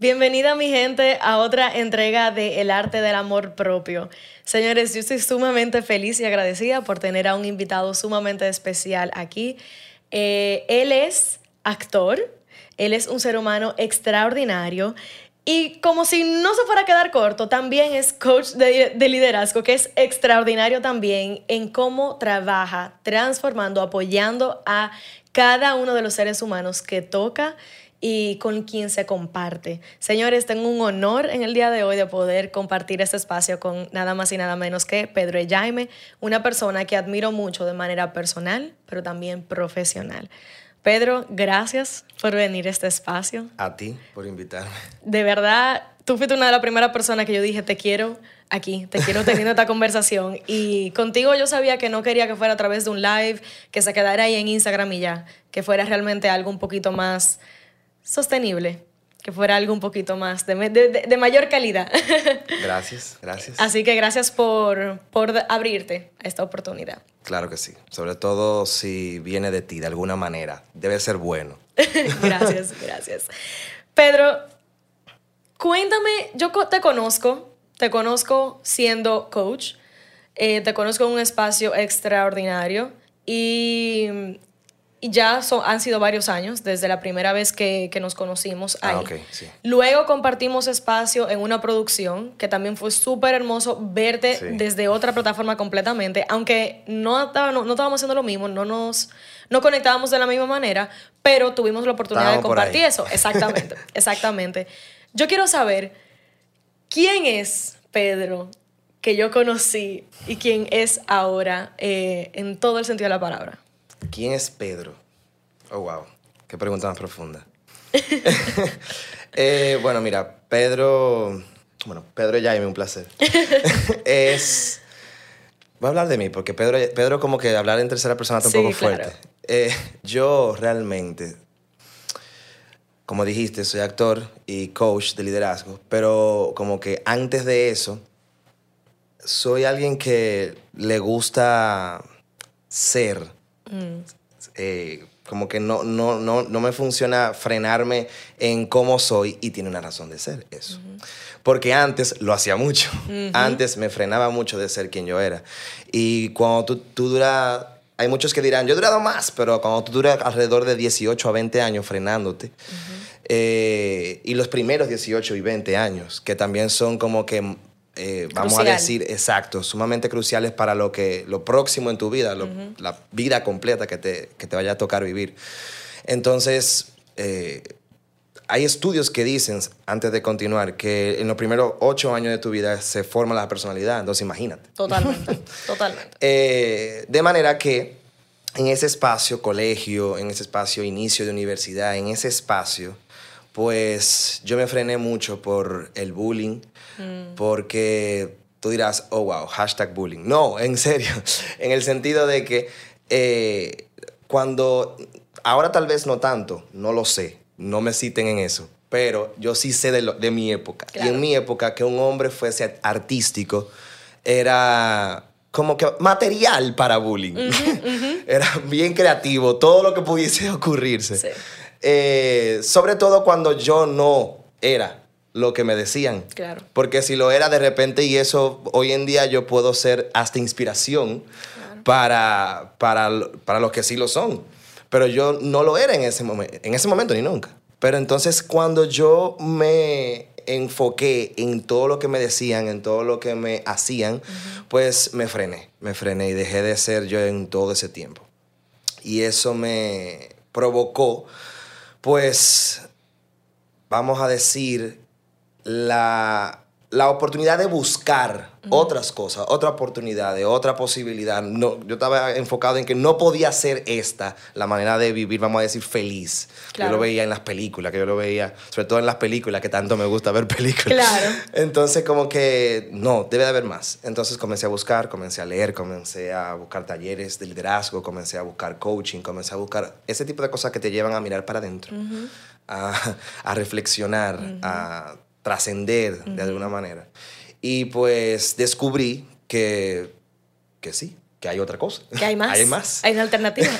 Bienvenida mi gente a otra entrega de El arte del amor propio. Señores, yo estoy sumamente feliz y agradecida por tener a un invitado sumamente especial aquí. Eh, él es actor, él es un ser humano extraordinario y como si no se fuera a quedar corto, también es coach de, de, liderazgo, que es extraordinario también en cómo trabaja, transformando, apoyando a cada uno de los seres humanos que toca y con quien se comparte. Señores, tengo un honor en el día de hoy de poder compartir este espacio con nada más y nada menos que Pedro. Jaime, una persona que admiro mucho de manera personal, pero también profesional. Pedro, gracias por venir a este espacio. A ti por invitarme. De verdad, tú fuiste una de las primeras personas que yo dije, te quiero aquí, te quiero teniendo esta conversación. Y contigo yo sabía que no quería que fuera a través de un live, que se quedara ahí en Instagram y ya, que fuera realmente algo un poquito más sostenible, que fuera algo un poquito más de, de, de mayor calidad. Gracias, gracias. Así que gracias por, por abrirte a esta oportunidad. Claro que sí, sobre todo si viene de ti de alguna manera, debe ser bueno. gracias, gracias. Pedro, cuéntame, yo te conozco, te conozco siendo coach, eh, te conozco en un espacio extraordinario y y ya son, han sido varios años desde la primera vez que, que nos conocimos ahí. Ah, okay, sí. Luego compartimos espacio en una producción que también fue súper hermoso verte sí. desde otra plataforma completamente, aunque no, estaba, no, no, estábamos haciendo lo mismo, no nos no conectábamos de la misma manera, pero tuvimos la oportunidad de compartir eso. Exactamente, exactamente. Yo quiero saber quién es Pedro que yo conocí y quién es ahora eh, en todo el sentido de la palabra. ¿Quién es Pedro? Oh, wow. Qué pregunta más profunda. eh, bueno, mira, Pedro. Bueno, Pedro Jaime, un placer. es. Voy a hablar de mí, porque Pedro, Pedro como que hablar en tercera persona está un Sí, poco claro. fuerte. Eh, yo realmente, como dijiste, soy actor y coach de liderazgo, pero como que antes de eso, soy alguien que le gusta ser. Mm. Eh, como que no, no, no, no me funciona frenarme en cómo soy y tiene una razón de ser eso. Uh -huh. Porque antes lo hacía mucho. Uh -huh. Antes me frenaba mucho de ser quien yo era. Y cuando tú, tú duras, hay muchos que dirán, yo he durado más, pero cuando tú duras alrededor de 18 a 20 años frenándote, uh -huh. eh, y los primeros 18 y 20 años, que también son como que eh, vamos Crucial. a decir, exacto, sumamente cruciales para lo, que, lo próximo en tu vida, lo, uh -huh. la vida completa que te, que te vaya a tocar vivir. Entonces, eh, hay estudios que dicen, antes de continuar, que en los primeros ocho años de tu vida se forma la personalidad, entonces imagínate. Totalmente, totalmente. Eh, de manera que en ese espacio, colegio, en ese espacio, inicio de universidad, en ese espacio, pues yo me frené mucho por el bullying, mm. porque tú dirás, oh, wow, hashtag bullying. No, en serio, en el sentido de que eh, cuando, ahora tal vez no tanto, no lo sé, no me citen en eso, pero yo sí sé de, lo, de mi época. Claro. Y en mi época que un hombre fuese artístico era como que material para bullying. Uh -huh, uh -huh. Era bien creativo, todo lo que pudiese ocurrirse. Sí. Eh, sobre todo cuando yo no era lo que me decían. Claro. Porque si lo era de repente y eso, hoy en día yo puedo ser hasta inspiración claro. para, para, para los que sí lo son. Pero yo no lo era en ese, momento, en ese momento ni nunca. Pero entonces cuando yo me enfoqué en todo lo que me decían, en todo lo que me hacían, uh -huh. pues me frené, me frené y dejé de ser yo en todo ese tiempo. Y eso me provocó, pues, vamos a decir, la la oportunidad de buscar otras cosas, otra oportunidad, otra posibilidad. No, yo estaba enfocado en que no podía ser esta la manera de vivir, vamos a decir, feliz. Yo lo veía en las películas, que yo lo veía, sobre todo en las películas, que tanto me gusta ver películas. Claro. Entonces, como que no, debe de haber más. Entonces comencé a buscar, comencé a leer, comencé a buscar talleres de liderazgo, comencé a buscar coaching, comencé a buscar ese tipo de cosas que te llevan a mirar para adentro, a, a, reflexionar, a trascender de alguna manera. Y pues descubrí que, que sí, que hay otra cosa. Que hay más. hay más. Hay una alternativa.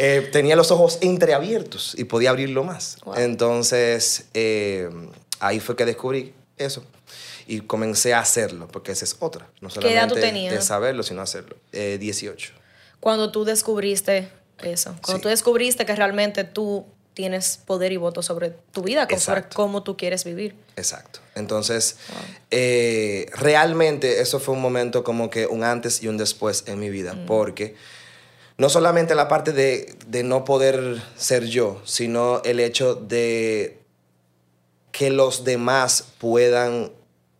Eh, tenía los ojos entreabiertos y podía abrirlo más. Entonces, eh, ahí fue que descubrí eso. Y comencé a hacerlo, porque esa es otra. No solamente ¿Qué edad tú tenías? de saberlo, sino hacerlo. 18. Eh, Cuando tú descubriste eso, cuando tú descubriste que realmente tú tienes poder y voto sobre tu vida, sobre cómo tú quieres vivir. Exacto. Entonces, eh, realmente eso fue un momento como que un antes y un después en mi vida, mm. porque no solamente la parte de, de, no poder ser yo, sino el hecho de que los demás puedan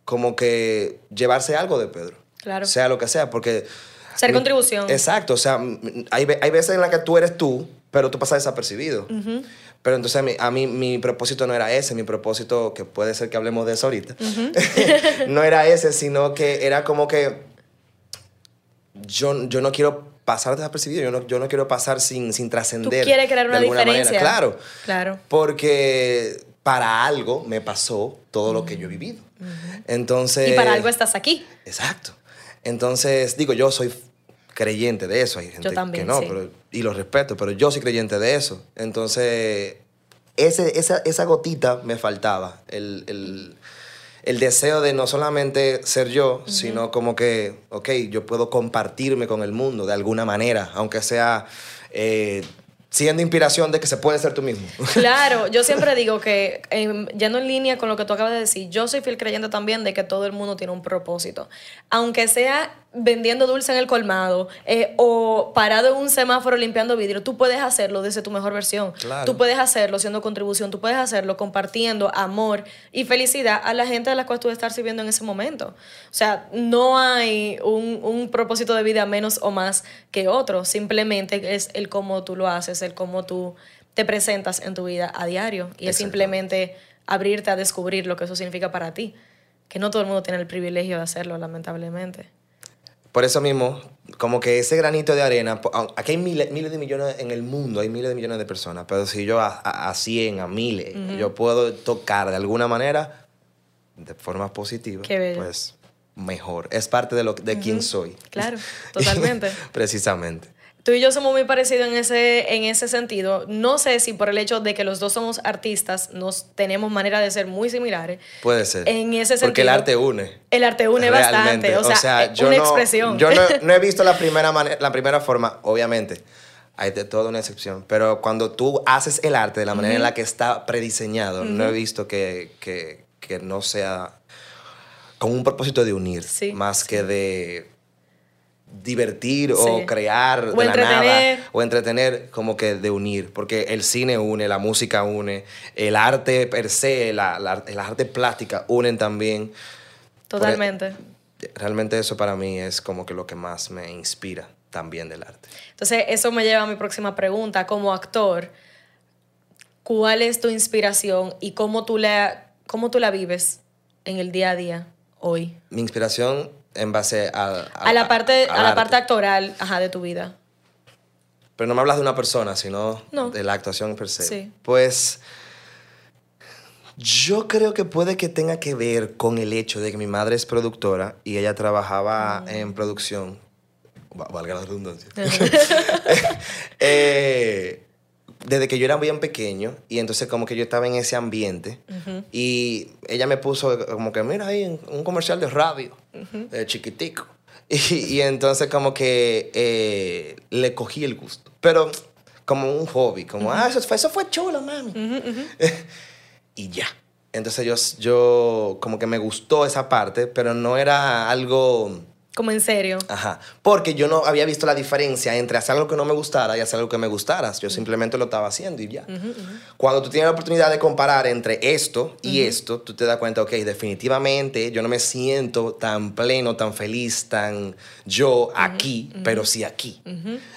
como que llevarse algo de Pedro. Claro. Sea lo que sea, porque... Ser contribución. Exacto, o sea, hay, hay veces en las que tú eres tú, pero tú pasas desapercibido. Pero entonces a mí, mi propósito no era ese, mi propósito, que puede ser que hablemos de eso ahorita, no era ese, sino que era como que yo, yo no quiero pasar desapercibido, yo no, yo no quiero pasar sin, sin trascender. Tú quieres crear una diferencia. Claro. Claro. Porque para algo me pasó todo lo que yo he vivido. Entonces... Y para algo estás aquí. Exacto. Entonces, digo, yo soy creyente de eso. Hay gente que no, pero, y lo respeto, pero yo soy creyente de eso. Entonces, ese, esa, esa gotita me faltaba. El, el, el, deseo de no solamente ser yo, sino como que, ok, yo puedo compartirme con el mundo de alguna manera, aunque sea... Eh, siendo inspiración de que se puede ser tú mismo. Claro, yo siempre digo que, eh, yendo en línea con lo que tú acabas de decir, yo soy fiel creyente también de que todo el mundo tiene un propósito. Aunque sea vendiendo dulce en el colmado eh, o parado en un semáforo limpiando vidrio, tú puedes hacerlo desde tu mejor versión. Tú puedes hacerlo siendo contribución, tú puedes hacerlo compartiendo amor y felicidad a la gente a la cual tú estás sirviendo en ese momento. O sea, no hay un, un propósito de vida menos o más que otro, simplemente es el cómo tú lo haces, el cómo tú te presentas en tu vida a diario. Y es simplemente abrirte a descubrir lo que eso significa para ti, que no todo el mundo tiene el privilegio de hacerlo, lamentablemente por eso mismo, como que ese granito de arena, aquí hay miles, miles de millones en el mundo, hay miles de millones de personas, pero si yo a, a, 100, a miles, yo puedo tocar de alguna manera, de forma positiva, pues mejor. Es parte de, lo, de quién soy. Claro, totalmente. Precisamente tú y yo somos muy parecidos en ese, en ese sentido. No sé si por el hecho de que los dos somos artistas, nos tenemos manera de ser muy similares. Puede ser. En ese sentido. Porque el arte une. El arte une bastante. O sea, eh, una expresión. Yo no, he visto la primera, la primera forma, obviamente. Hay de toda una excepción. Pero cuando tú haces el arte de la manera en la que está prediseñado, no he visto que, que, que, no sea con un propósito de unir, más que de divertir o crear de la nada o entretener como que de unir porque el cine une la música une el arte per se la, la, arte plástica unen también. Totalmente. realmente eso para mí es como que lo que más me inspira también del arte. Entonces eso me lleva a mi próxima pregunta como actor. ¿cuál es tu inspiración y cómo tú la cómo tú la vives en el día a día hoy mi inspiración en base a, a, la parte, a, la parte actoral ajá, de tu vida. Pero no me hablas de una persona, sino de la actuación per se. Sí. Pues yo creo que puede que tenga que ver con el hecho de que mi madre es productora y ella trabajaba mm. en producción. Valga la redundancia. eh, desde que yo era bien pequeño y entonces como que yo estaba en ese ambiente y ella me puso como que mira ahí un comercial de radio uh chiquitico. Y, entonces como que eh, le cogí el gusto. Pero como un hobby como ah eso fue, eso fue chulo mami y ya. Entonces yo, yo como que me gustó esa parte pero no era algo Como en serio. Ajá. Porque yo no había visto la diferencia entre hacer algo que no me gustara y hacer algo que me gustara. Yo simplemente lo estaba haciendo y ya. Cuando tú tienes la oportunidad de comparar entre esto y esto, tú te das cuenta, ok, definitivamente yo no me siento tan pleno, tan feliz, tan yo aquí, pero sí aquí.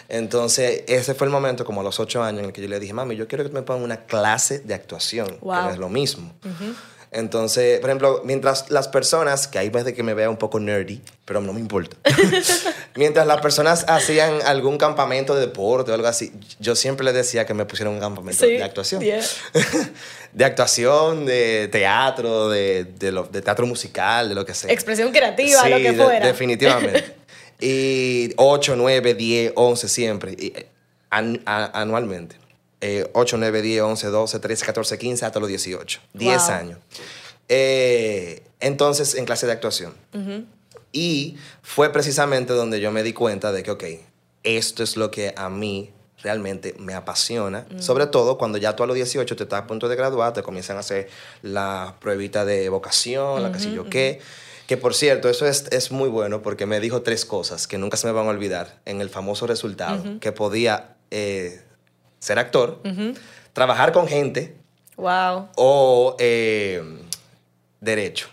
Entonces, ese fue el momento, como a los ocho años, en el que yo le dije, mami, yo quiero que tú me pongas una clase de actuación, que Wow. no es lo mismo. Entonces, por ejemplo, mientras las personas, que hay veces que me vea un poco nerdy, pero no me importa. mientras las personas hacían algún campamento de deporte o algo así, yo siempre les decía que me pusieran un campamento Sí, de actuación. yeah. de actuación, de teatro, de, de, lo- de teatro musical, de lo que sea. Expresión creativa, Sí, lo que de- fuera. definitivamente. y 8, 9, 10, 11 siempre, y, eh, an- a- anualmente. Eh, 8, 9, 10, 11, 12, 13, 14, 15, hasta los 18. 10 Wow. años. Eh, entonces, en clase de actuación. Y fue precisamente donde yo me di cuenta de que, ok, esto es lo que a mí realmente me apasiona. Sobre todo cuando ya tú a los 18 te estás a punto de graduar, te comienzan a hacer la pruebita de vocación, la que sé yo qué. Que por cierto, eso es, es muy bueno porque me dijo tres cosas que nunca se me van a olvidar en el famoso resultado. Que podía eh, ser actor, trabajar con gente Wow. o eh, derecho.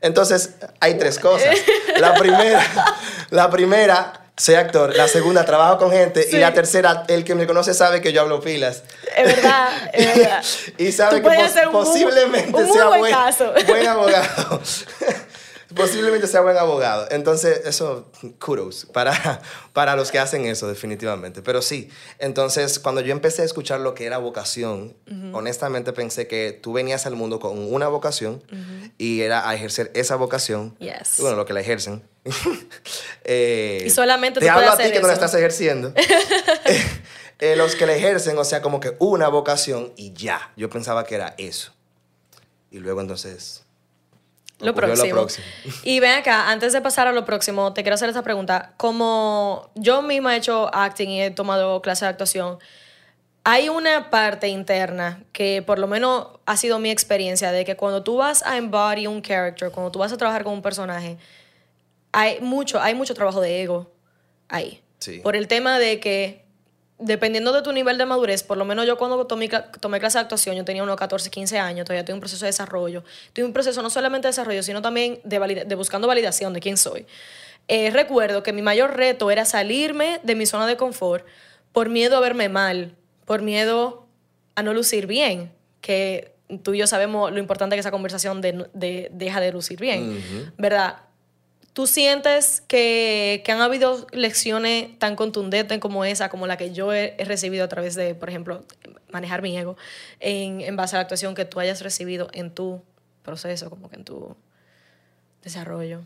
Entonces, hay tres cosas. La primera, la primera, soy actor. La segunda, trabajo con gente. Sí. Y la tercera, el que me conoce sabe que yo hablo pilas. Es verdad, es verdad. y sabe Tú que pos- ser un muy- posiblemente un muy sea buen buen, caso. buen abogado. posiblemente sea buen abogado. Entonces, eso, kudos para, para los que hacen eso, definitivamente. Pero sí, entonces, cuando yo empecé a escuchar lo que era vocación, honestamente pensé que tú venías al mundo con una vocación y era a ejercer esa vocación. Yes. Bueno, lo que la ejercen. Eh, Y solamente te tú hablo a ti que no la estás ejerciendo. Eh, los que la ejercen, o sea, como que una vocación y ya. Yo pensaba que era eso. Y luego entonces... Lo próximo. Y ven acá, antes de pasar a lo próximo, te quiero hacer esta pregunta. Como yo misma he hecho acting y he tomado clases de actuación, hay una parte interna que por lo menos ha sido mi experiencia de que cuando tú vas a embody un character, cuando tú vas a trabajar con un personaje, hay mucho, hay mucho trabajo de ego ahí. Sí. Por el tema de que, dependiendo de tu nivel de madurez, por lo menos yo cuando tomé, tomé clase de actuación, yo tenía unos 14, 15 años, todavía estoy en un proceso de desarrollo. Estoy en un proceso no solamente de desarrollo, sino también de, valida- de buscando validación de quién soy. Eh, recuerdo que mi mayor reto era salirme de mi zona de confort por miedo a verme mal, por miedo a no lucir bien, que tú y yo sabemos lo importante que esa conversación de, de- deja de lucir bien, ¿verdad? ¿Tú sientes que, que han habido lecciones tan contundentes como esa, como la que yo he, recibido a través de, por ejemplo, manejar mi ego, en, en base a la actuación que tú hayas recibido en tu proceso, como que en tu desarrollo?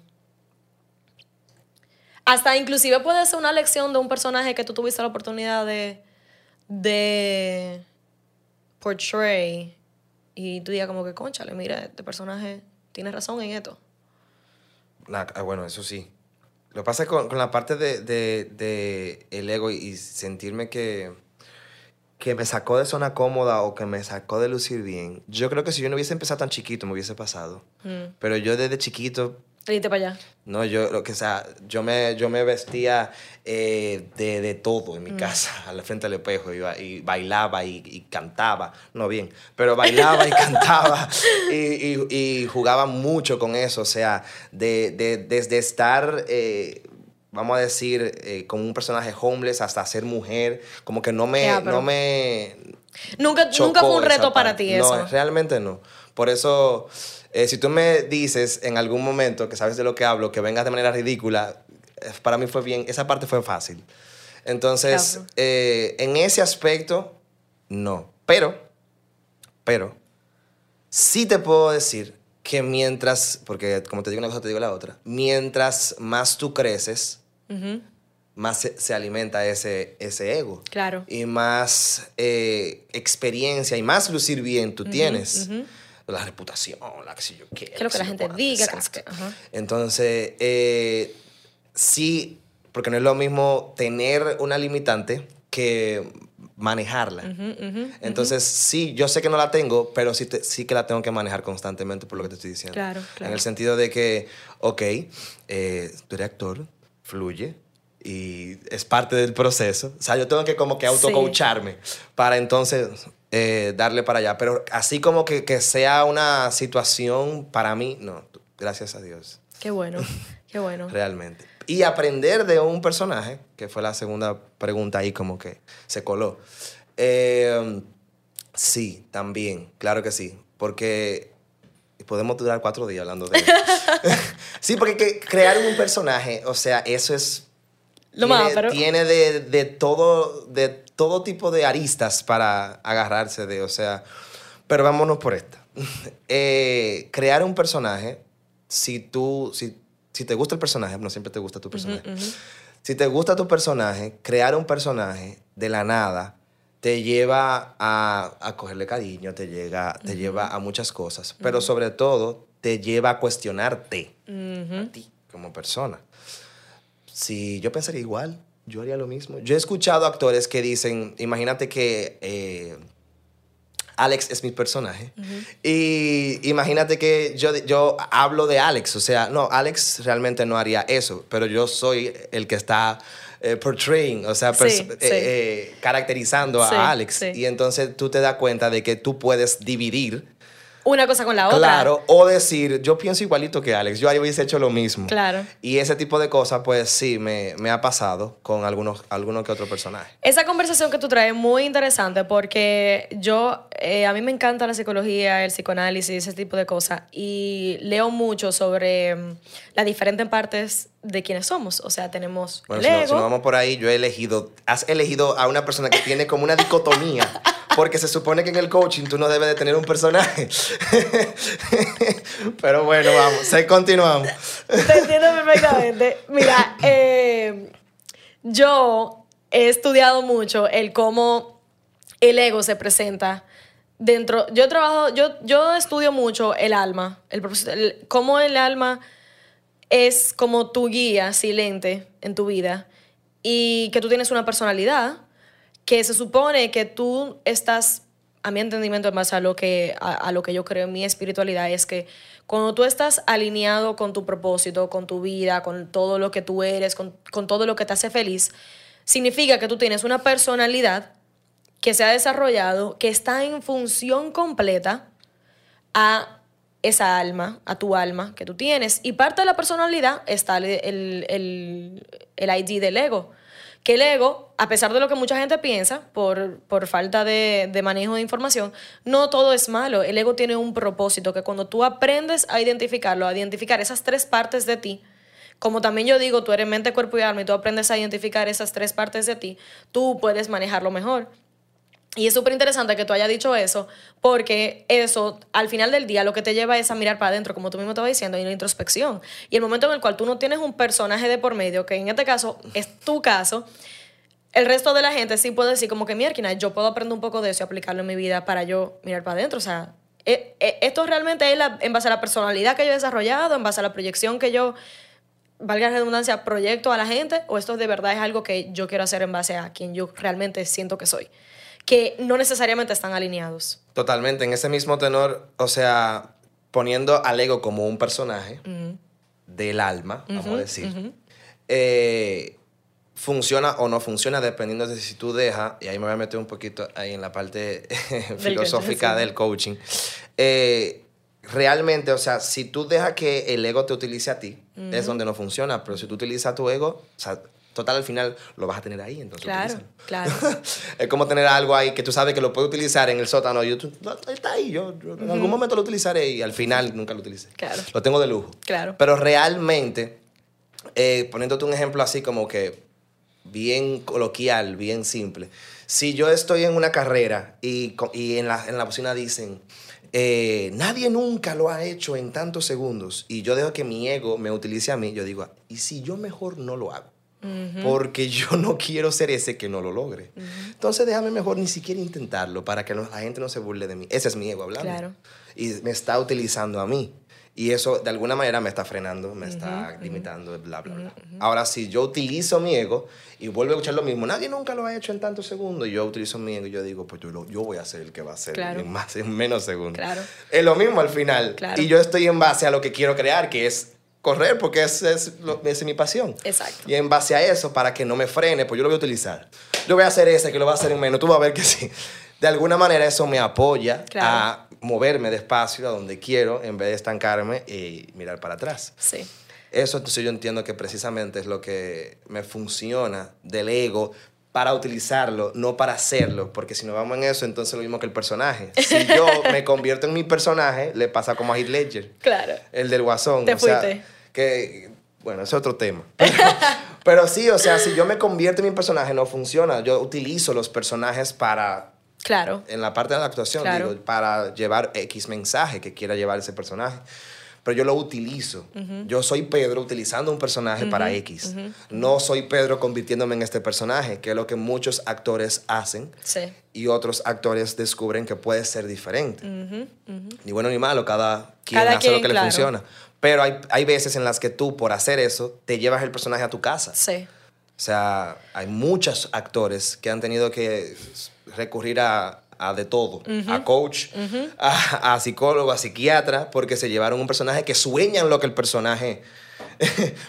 Hasta inclusive puede ser una lección de un personaje que tú tuviste la oportunidad de, de portray y tú digas como que, conchale, mira, este personaje tiene razón en esto. La- ah, bueno, eso sí. Lo que pasa es con, con la parte de, de- de el ego y, y sentirme que, que me sacó de zona cómoda o que me sacó de lucir bien. Yo creo que si yo no hubiese empezado tan chiquito, me hubiese pasado. Mm. Pero yo desde chiquito Para allá. No, yo, lo que sea, yo me, yo me vestía eh, de, de todo en mi casa, al frente del espejo, y, ba- y bailaba y, y cantaba, no bien, pero bailaba y cantaba y, y- y jugaba mucho con eso, o sea, de, de- desde estar, eh, vamos a decir, eh, como un personaje homeless hasta ser mujer, como que no me, no me, Nunca, nunca fue un reto para ti No, eso. realmente no. Por eso, eh, si tú me dices en algún momento que sabes de lo que hablo, que vengas de manera ridícula, eh, para mí fue bien, esa parte fue fácil. Entonces, Claro. eh, en ese aspecto, no. Pero, pero, sí te puedo decir que mientras, porque como te digo una cosa, te digo la otra, mientras más tú creces, Ujú, más se, se alimenta ese, ese ego Claro. y más eh, experiencia y más lucir bien tú tienes. ujú. La reputación, la que sé yo qué. Que lo que la gente diga, que exacto. ajá. Entonces, eh, sí, porque no es lo mismo tener una limitante que manejarla. Entonces, sí, yo sé que no la tengo, pero sí, sí que la tengo que manejar constantemente por lo que te estoy diciendo. Claro, claro. En el sentido de que, ok, eh, tú eres actor, fluye, y es parte del proceso. O sea, yo tengo que como que autocoacharme para entonces eh, darle para allá. Pero así como que, que, sea una situación para mí, no, gracias a Dios. Qué bueno, qué bueno. Realmente. Y aprender de un personaje, que fue la segunda pregunta ahí como que se coló. Eh, sí, también, claro que sí. Porque podemos durar cuatro días hablando de eso. sí, porque crear un personaje, o sea, eso es lo tiene, más, pero... tiene de, de, todo, de todo tipo de aristas para agarrarse de, o sea, pero vámonos por esta. eh, crear un personaje, si tú, si, si, te gusta el personaje, no siempre te gusta tu personaje, uh -huh, uh -huh. si te gusta tu personaje, crear un personaje de la nada te lleva a, a cogerle cariño, te, llega, te uh -huh. lleva a muchas cosas, pero sobre todo te lleva a cuestionarte a ti como persona si yo pensaría igual, yo haría lo mismo. Yo he escuchado actores que dicen, imagínate que eh, Alex es mi personaje. Uh -huh. Y imagínate que yo, yo hablo de Alex. O sea, no, Alex realmente no haría eso, pero yo soy el que está eh, portraying, o sea, sí, sí. eh, caracterizando sí, a Alex. Y entonces tú te das cuenta de que tú puedes dividir una cosa con la otra. Claro, o decir, yo pienso igualito que Alex, yo ahí hubiese hecho lo mismo. Claro. Y ese tipo de cosas, pues sí, me, me ha pasado con algunos, algunos que otros personajes. Esa conversación que tú traes es muy interesante porque yo, eh, a mí me encanta la psicología, el psicoanálisis, ese tipo de cosas. Y leo mucho sobre um, las diferentes partes de quiénes somos. O sea, tenemos bueno, el si ego. No, si no vamos por ahí, yo he elegido, has elegido a una persona que tiene como una dicotomía. Porque se supone que en el coaching tú no debes de tener un personaje. Pero bueno, vamos, se continuamos. Te entiendo perfectamente. Mira, eh, yo he estudiado mucho el cómo el ego se presenta dentro. Yo trabajo, yo, yo estudio mucho el alma, el, el, cómo el alma es como tu guía silente en tu vida y que tú tienes una personalidad que se supone que tú estás, a mi entendimiento, en base a lo que, a, lo que yo creo en mi espiritualidad, es que cuando tú estás alineado con tu propósito, con tu vida, con todo lo que tú eres, con, con todo lo que te hace feliz, significa que tú tienes una personalidad que se ha desarrollado, que está en función completa a esa alma, a tu alma que tú tienes. Y parte de la personalidad está el, el, el, ID del ego que el ego, a pesar de lo que mucha gente piensa por, por falta de, de, manejo de información, no todo es malo. El ego tiene un propósito que cuando tú aprendes a identificarlo, a identificar esas tres partes de ti, como también yo digo, tú eres mente, cuerpo y alma y tú aprendes a identificar esas tres partes de ti, tú puedes manejarlo mejor. Y es súper interesante que tú hayas dicho eso, porque eso, al final del día, lo que te lleva es a mirar para adentro, como tú mismo estabas diciendo, y una introspección. Y el momento en el cual tú no tienes un personaje de por medio, que en este caso es tu caso, el resto de la gente sí puede decir como que, mierda, yo puedo aprender un poco de eso y aplicarlo en mi vida para yo mirar para adentro. O sea, esto realmente es la, en base a la personalidad que yo he desarrollado, en base a la proyección que yo, valga la redundancia, proyecto a la gente, o esto de verdad es algo que yo quiero hacer en base a quien yo realmente siento que soy que no necesariamente están alineados. Totalmente, en ese mismo tenor, o sea, poniendo al ego como un personaje uh -huh. del alma, vamos uh -huh, a decir, uh -huh. eh, funciona o no funciona dependiendo de si tú dejas, y ahí me voy a meter un poquito ahí en la parte del filosófica coaching, sí. del coaching, eh, realmente, o sea, si tú dejas que el ego te utilice a ti, es donde no funciona, pero si tú utilizas tu ego, o sea, total al final lo vas a tener ahí, entonces Claro, utilízalo. claro. es como tener algo ahí que tú sabes que lo puedes utilizar en el sótano. Yo, tú, está ahí, yo, yo en algún momento lo utilizaré y al final nunca lo utilicé. Claro. Lo tengo de lujo. Claro. Pero realmente, eh, poniéndote un ejemplo así como que bien coloquial, bien simple. Si yo estoy en una carrera y, y en, la, en la bocina dicen, eh, nadie nunca lo ha hecho en tantos segundos y yo dejo que mi ego me utilice a mí, yo digo, ¿y si yo mejor no lo hago? Uh -huh. Porque yo no quiero ser ese que no lo logre. Uh -huh. Entonces déjame mejor ni siquiera intentarlo para que no, la gente no se burle de mí. Ese es mi ego hablando. Claro. Y me está utilizando a mí. Y eso de alguna manera me está frenando, me está limitando, bla, bla, bla. Ahora, si yo utilizo mi ego y vuelvo a escuchar lo mismo, nadie nunca lo ha hecho en tantos segundos, y yo utilizo mi ego y yo digo, pues yo, lo- yo voy a ser el que va a hacer Claro. en, más, en menos segundos. Claro. Es lo mismo al final. Claro. Y yo estoy en base a lo que quiero crear, que es correr, porque ese es, lo- esa es mi pasión. Exacto. Y en base a eso, para que no me frene, pues yo lo voy a utilizar. Yo voy a hacer ese, que lo voy a hacer en menos. Tú vas a ver que sí. De alguna manera eso me apoya Claro. a moverme despacio a donde quiero en vez de estancarme y mirar para atrás. Sí. Eso entonces yo entiendo que precisamente es lo que me funciona del ego para utilizarlo, no para hacerlo, porque si no vamos en eso, entonces lo mismo que el personaje. Si yo me convierto en mi personaje, le pasa como a Heath Ledger, Claro. el del Guasón. Te o sea, que, bueno, es otro tema. Pero sí, o sea, si yo me convierto en mi personaje, no funciona. Yo utilizo los personajes para Claro. en la parte de la actuación, Claro. digo, para llevar X mensaje que quiera llevar ese personaje. Pero yo lo utilizo. Yo soy Pedro utilizando un personaje para X. No soy Pedro convirtiéndome en este personaje, que es lo que muchos actores hacen Sí. y otros actores descubren que puede ser diferente. Ni bueno ni malo, cada quien Cada hace lo que claro. le funciona. Pero hay, hay veces en las que tú, por hacer eso, te llevas el personaje a tu casa. Sí. O sea, hay muchos actores que han tenido que recurrir a, a de todo, a coach, a, a psicólogo, a psiquiatra, porque se llevaron un personaje que sueñan lo que el personaje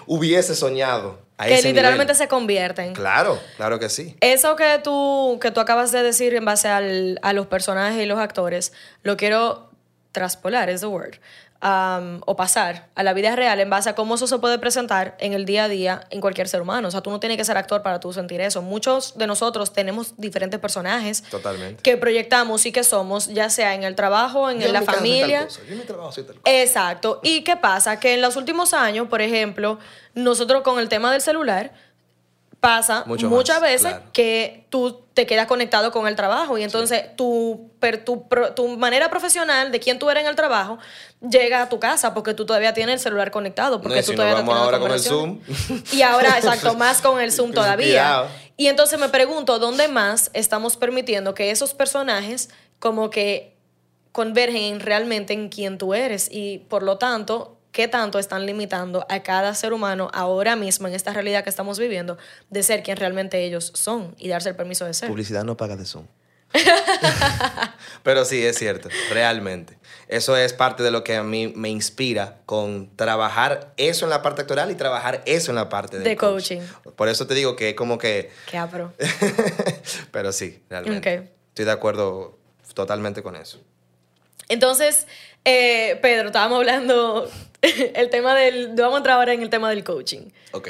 hubiese soñado. A Que ese literalmente nivel. se convierten. Claro, claro que sí. Eso que tú, que tú acabas de decir en base al- a los personajes y los actores, lo quiero traspolar, es the word, um, o pasar a la vida real en base a cómo eso se puede presentar en el día a día en cualquier ser humano. O sea, tú no tienes que ser actor para tú sentir eso. Muchos de nosotros tenemos diferentes personajes Totalmente. que proyectamos y que somos, ya sea en el trabajo, en, Yo la mi familia. cosa, Yo mi trabajo soy tal cosa. Exacto. ¿Y qué pasa? Que en los últimos años, por ejemplo, nosotros con el tema del celular, pasa Mucho muchas más, veces claro. que tú te quedas conectado con el trabajo y entonces tu, per- tu, pro- tu manera profesional de quién tú eres en el trabajo llega a tu casa porque tú todavía tienes el celular conectado porque No, tú si todavía vamos tienes ahora con el conversaciones. Y ahora, exacto, más con el Zoom todavía. Y entonces me pregunto, ¿dónde más estamos permitiendo que esos personajes como que convergen realmente en quién tú eres? Y por lo tanto, ¿qué tanto están limitando a cada ser humano ahora mismo en esta realidad que estamos viviendo de ser quien realmente ellos son y darse el permiso de ser? Publicidad no paga de Zoom. Pero sí, es cierto, realmente. Eso es parte de lo que a mí me inspira con trabajar eso en la parte actoral y trabajar eso en la parte De coach. coaching. Por eso te digo que es como que... Qué apro. Pero sí, realmente. Estoy de acuerdo totalmente con eso. Entonces, eh, Pedro, estábamos hablando el tema del... Vamos a entrar ahora en el tema del coaching. Ok.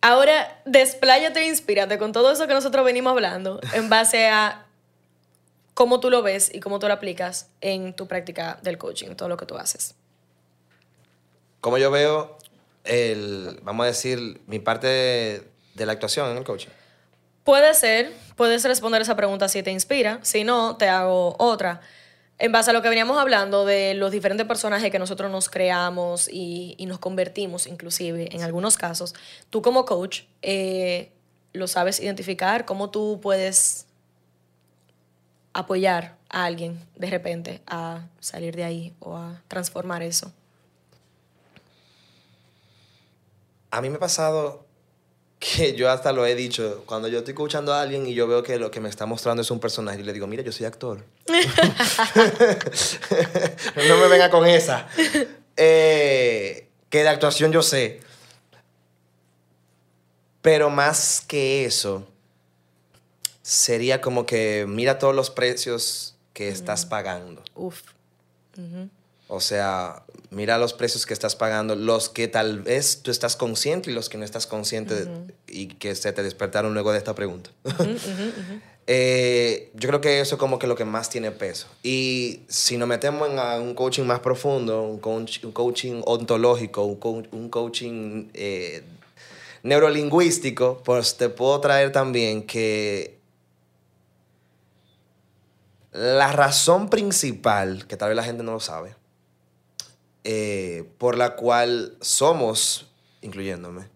Ahora, despláyate e inspírate con todo eso que nosotros venimos hablando en base a cómo tú lo ves y cómo tú lo aplicas en tu práctica del coaching, todo lo que tú haces. Como yo veo, el, vamos a decir, mi parte de, de la actuación en el coaching. Puede ser, puedes responder esa pregunta si te inspira, si no, te hago otra. En base a lo que veníamos hablando de los diferentes personajes que nosotros nos creamos y, y nos convertimos, inclusive en algunos casos, tú como coach eh, lo sabes identificar, cómo tú puedes apoyar a alguien de repente a salir de ahí o a transformar eso. A mí me ha pasado que yo hasta lo he dicho, cuando yo estoy escuchando a alguien y yo veo que lo que me está mostrando es un personaje, y le digo, mira, yo soy actor. no me venga con esa. Eh, que de actuación yo sé. Pero más que eso, sería como que mira todos los precios que estás pagando. Uf. O sea, mira los precios que estás pagando, los que tal vez tú estás consciente y los que no estás consciente y que se te despertaron luego de esta pregunta. Eh, yo creo que eso es como que lo que más tiene peso. Y si nos metemos en a un coaching más profundo, un, coach- un coaching ontológico, un, co- un coaching eh, neurolingüístico, pues te puedo traer también que la razón principal, que tal vez la gente no lo sabe, eh, por la cual somos, incluyéndome,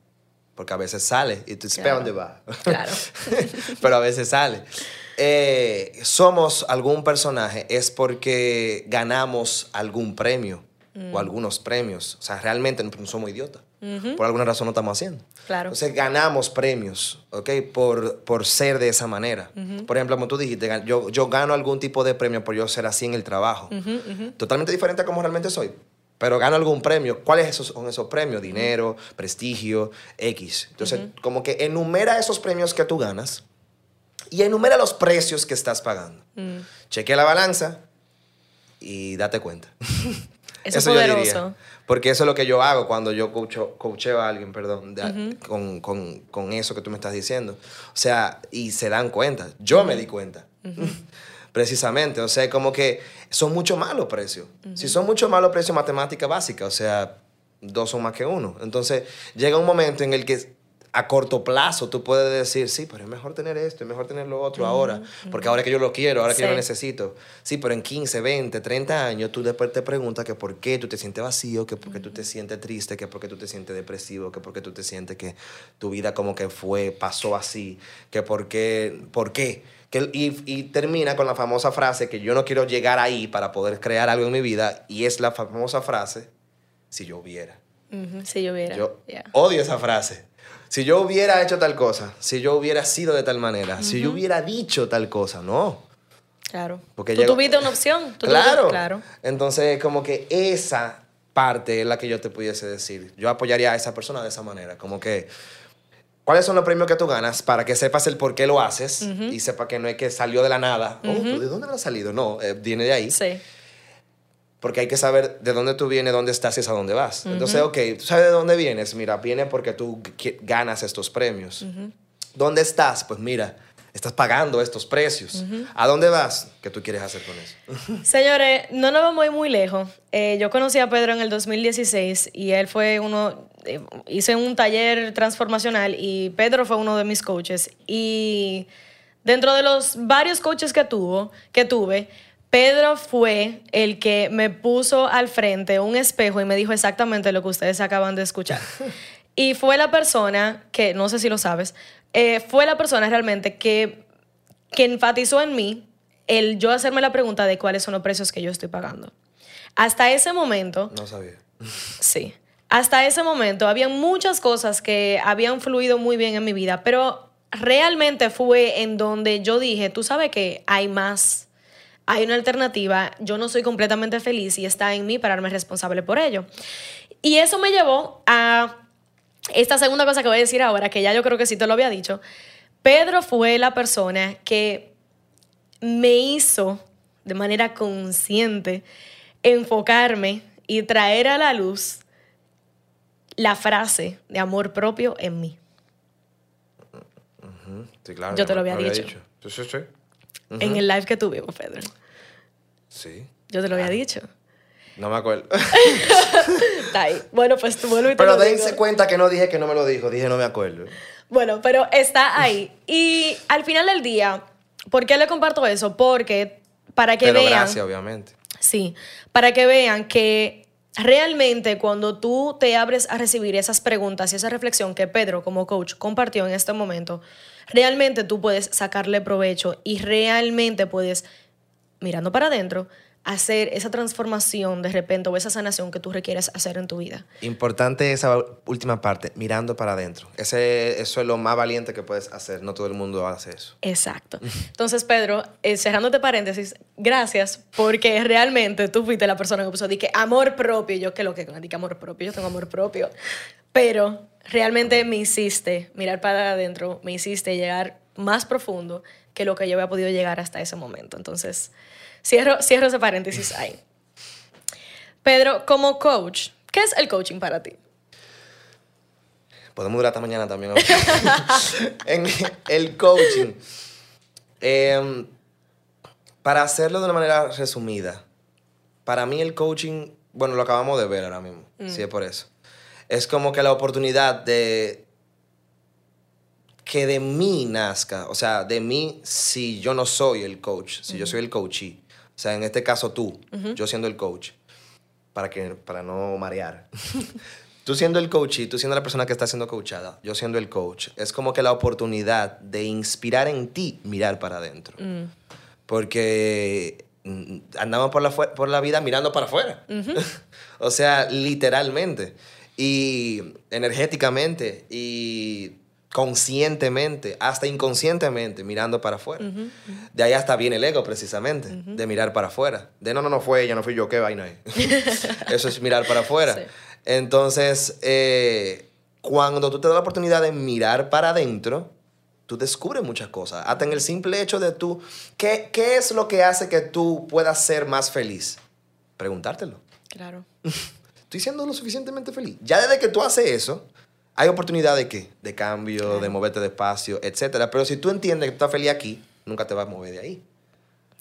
porque a veces sale y tú espera Claro. dónde va. Claro. Pero a veces sale. Eh, somos algún personaje es porque ganamos algún premio. o algunos premios. O sea, realmente no somos idiotas. Por alguna razón no estamos haciendo. Claro. Entonces ganamos premios, ¿ok? Por, por ser de esa manera. Por ejemplo, como tú dijiste, yo, yo gano algún tipo de premio por yo ser así en el trabajo. Totalmente diferente a como realmente soy. Pero gano algún premio. ¿Cuáles esos, son esos premios? Dinero, prestigio, X. Entonces, como que enumera esos premios que tú ganas y enumera los precios que estás pagando. Chequea la balanza y date cuenta. Eso es yo diría. poderoso. Porque eso es lo que yo hago cuando yo coacho, coacheo a alguien, perdón, de- con, con- con eso que tú me estás diciendo. O sea, y se dan cuenta. Yo me di cuenta. Precisamente. O sea, como que son mucho más los precios. Si son mucho más los precios, matemática básica. O sea, dos son más que uno. Entonces, llega un momento en el que a corto plazo tú puedes decir, sí, pero es mejor tener esto, es mejor tener lo otro ahora, porque ahora que yo lo quiero, ahora que yo lo necesito. Sí, pero en 15, 20, 30 años tú después te preguntas que por qué tú te sientes vacío, que por qué tú te sientes triste, que por qué tú te sientes depresivo, que por qué tú te sientes que tu vida como que fue, pasó así, que por qué, por qué. Que, y, y termina con la famosa frase que yo no quiero llegar ahí para poder crear algo en mi vida, y es la famosa frase, si yo hubiera. Si yo hubiera. Yo Yeah. odio esa frase. Si yo hubiera hecho tal cosa, si yo hubiera sido de tal manera, si yo hubiera dicho tal cosa, no. Claro. Porque tú llega- tuviste una opción. Tú claro. tuviste- claro. Entonces, como que esa parte es la que yo te pudiese decir. Yo apoyaría a esa persona de esa manera. Como que, ¿cuáles son los premios que tú ganas para que sepas el por qué lo haces y sepa que no es que salió de la nada? Oh, ¿pero ¿De dónde habrá salido? No, eh, viene de ahí. Sí. Porque hay que saber de dónde tú vienes, dónde estás y a dónde vas. Entonces, ok, ¿tú sabes de dónde vienes? Mira, viene porque tú ganas estos premios. ¿Dónde estás? Pues mira, estás pagando estos precios. ¿A dónde vas? ¿Qué tú quieres hacer con eso? Señores, no nos vamos a ir muy lejos. Eh, yo conocí a Pedro en el 2016 y él fue uno, eh, hice un taller transformacional y Pedro fue uno de mis coaches. Y dentro de los varios coaches que tuvo, que tuve, Pedro fue el que me puso al frente un espejo y me dijo exactamente lo que ustedes acaban de escuchar. Y fue la persona que, no sé si lo sabes, eh, fue la persona realmente que que enfatizó en mí el yo hacerme la pregunta de cuáles son los precios que yo estoy pagando. Hasta ese momento, No sabía. sí, hasta ese momento había muchas cosas que habían fluido muy bien en mi vida, pero realmente fue en donde yo dije, tú sabes que hay más, hay una alternativa, yo no soy completamente feliz y está en mí para darme responsable por ello. Y eso me llevó a esta segunda cosa que voy a decir ahora, que ya yo creo que sí te lo había dicho, Pedro fue la persona que me hizo de manera consciente enfocarme y traer a la luz la frase de amor propio en mí. Sí, claro. Yo te lo había dicho. Sí, sí, sí. En el live que tuvimos, Pedro. Sí. Yo te lo había dicho. No me acuerdo. Está ahí. Bueno, pues tú vuelvo y te Pero lo digo. dense cuenta que no dije que no me lo dijo, dije no me acuerdo. Bueno, pero está ahí. Y al final del día, ¿por qué le comparto eso? Porque para que Pero vean... gracias, obviamente. Sí, para que vean que realmente cuando tú te abres a recibir esas preguntas y esa reflexión que Pedro como coach compartió en este momento, realmente tú puedes sacarle provecho y realmente puedes, mirando para adentro, hacer esa transformación de repente o esa sanación que tú requieres hacer en tu vida. Importante esa última parte, mirando para adentro. Ese, eso es lo más valiente que puedes hacer. No todo el mundo hace eso. Exacto. Entonces, Pedro, eh, cerrándote paréntesis, gracias porque realmente tú fuiste la persona que puso, di que amor propio. Yo, que lo que di que amor propio, yo tengo amor propio. Pero realmente me hiciste mirar para adentro, me hiciste llegar más profundo que lo que yo había podido llegar hasta ese momento. Entonces, cierro, cierro ese paréntesis ahí. Pedro, como coach, ¿qué es el coaching para ti? Podemos durar hasta mañana también. en el coaching. em, para hacerlo de una manera resumida, para mí el coaching, bueno, lo acabamos de ver ahora mismo, si es por eso. Es como que la oportunidad de que de mí nazca, o sea, de mí si yo no soy el coach, si yo soy el coachee, sea, en este caso tú, yo siendo el coach, para, que, para no marear. tú siendo el coachee, tú siendo la persona que está siendo coachada, yo siendo el coach, es como que la oportunidad de inspirar en ti mirar para adentro. Porque mm, andamos por la, por la vida mirando para afuera. o sea, literalmente. Y energéticamente y conscientemente, hasta inconscientemente, mirando para afuera. De ahí hasta viene el ego, precisamente, de mirar para afuera. De no, no, no fue ella, no fui yo, qué vaina es. Eso es mirar para afuera. Sí. Entonces, eh, cuando tú te das la oportunidad de mirar para adentro, tú descubres muchas cosas. Hasta en el simple hecho de tú, ¿qué, qué es lo que hace que tú puedas ser más feliz? Preguntártelo. Claro. ¿Estoy siendo lo suficientemente feliz? Ya desde que tú haces eso, hay oportunidad de qué? De cambio, de moverte de espacio, etc. Pero si tú entiendes que tú estás feliz aquí, nunca te vas a mover de ahí.